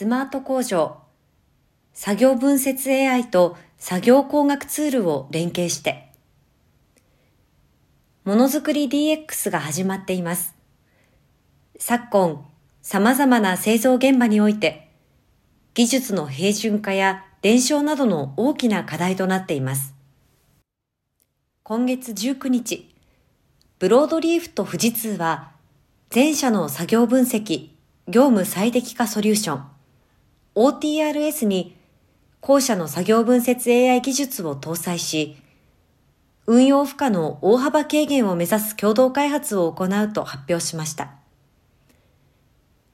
スマート工場、作業分析 AI と作業工学ツールを連携して、ものづくり DX が始まっています。昨今、様々な製造現場において、技術の平準化や伝承などの大きな課題となっています。今月19日、ブロードリーフと富士通は、全社の作業分析、業務最適化ソリューション、OTRS に、後者の作業分析 AI 技術を搭載し、運用負荷の大幅軽減を目指す共同開発を行うと発表しました。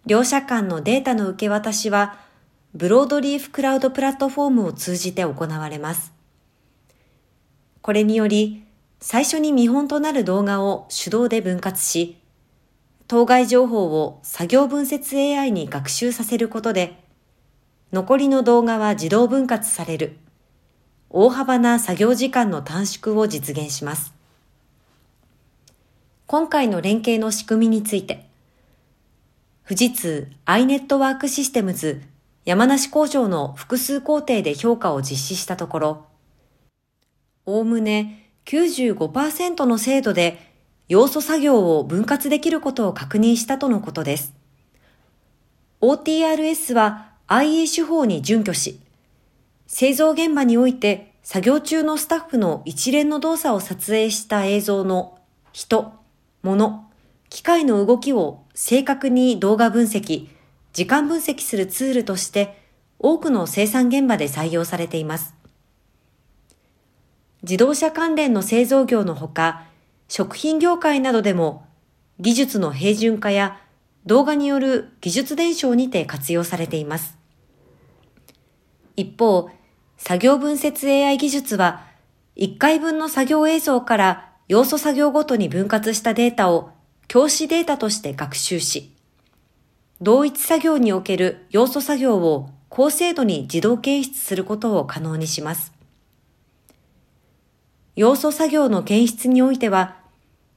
両社間のデータの受け渡しは、ブロードリーフクラウドプラットフォームを通じて行われます。これにより、最初に見本となる動画を手動で分割し、当該情報を作業分析 AI に学習させることで、残りの動画は自動分割される、大幅な作業時間の短縮を実現します。今回の連携の仕組みについて、富士通 i ネットワークシステムズ山梨工場の複数工程で評価を実施したところ、おおむね95%の精度で要素作業を分割できることを確認したとのことです。OTRS は IE 手法に準拠し、製造現場において作業中のスタッフの一連の動作を撮影した映像の人、物、機械の動きを正確に動画分析、時間分析するツールとして多くの生産現場で採用されています。自動車関連の製造業のほか、食品業界などでも技術の平準化や動画による技術伝承にて活用されています。一方、作業分析 AI 技術は1回分の作業映像から要素作業ごとに分割したデータを教師データとして学習し、同一作業における要素作業を高精度に自動検出することを可能にします。要素作業の検出においては、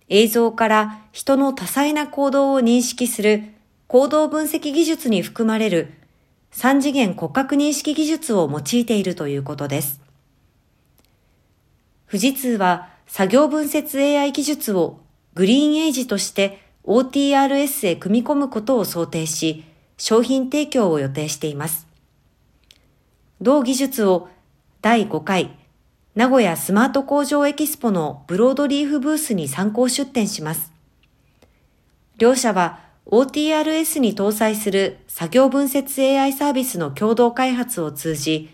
映像から人の多彩な行動を認識する行動分析技術に含まれる三次元骨格認識技術を用いているということです。富士通は作業分析 AI 技術をグリーンエイジとして OTRS へ組み込むことを想定し、商品提供を予定しています。同技術を第5回名古屋スマート工場エキスポのブロードリーフブースに参考出展します。両社は OTRS に搭載する作業分析 AI サービスの共同開発を通じ、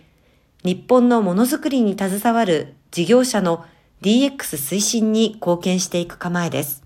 日本のものづくりに携わる事業者の DX 推進に貢献していく構えです。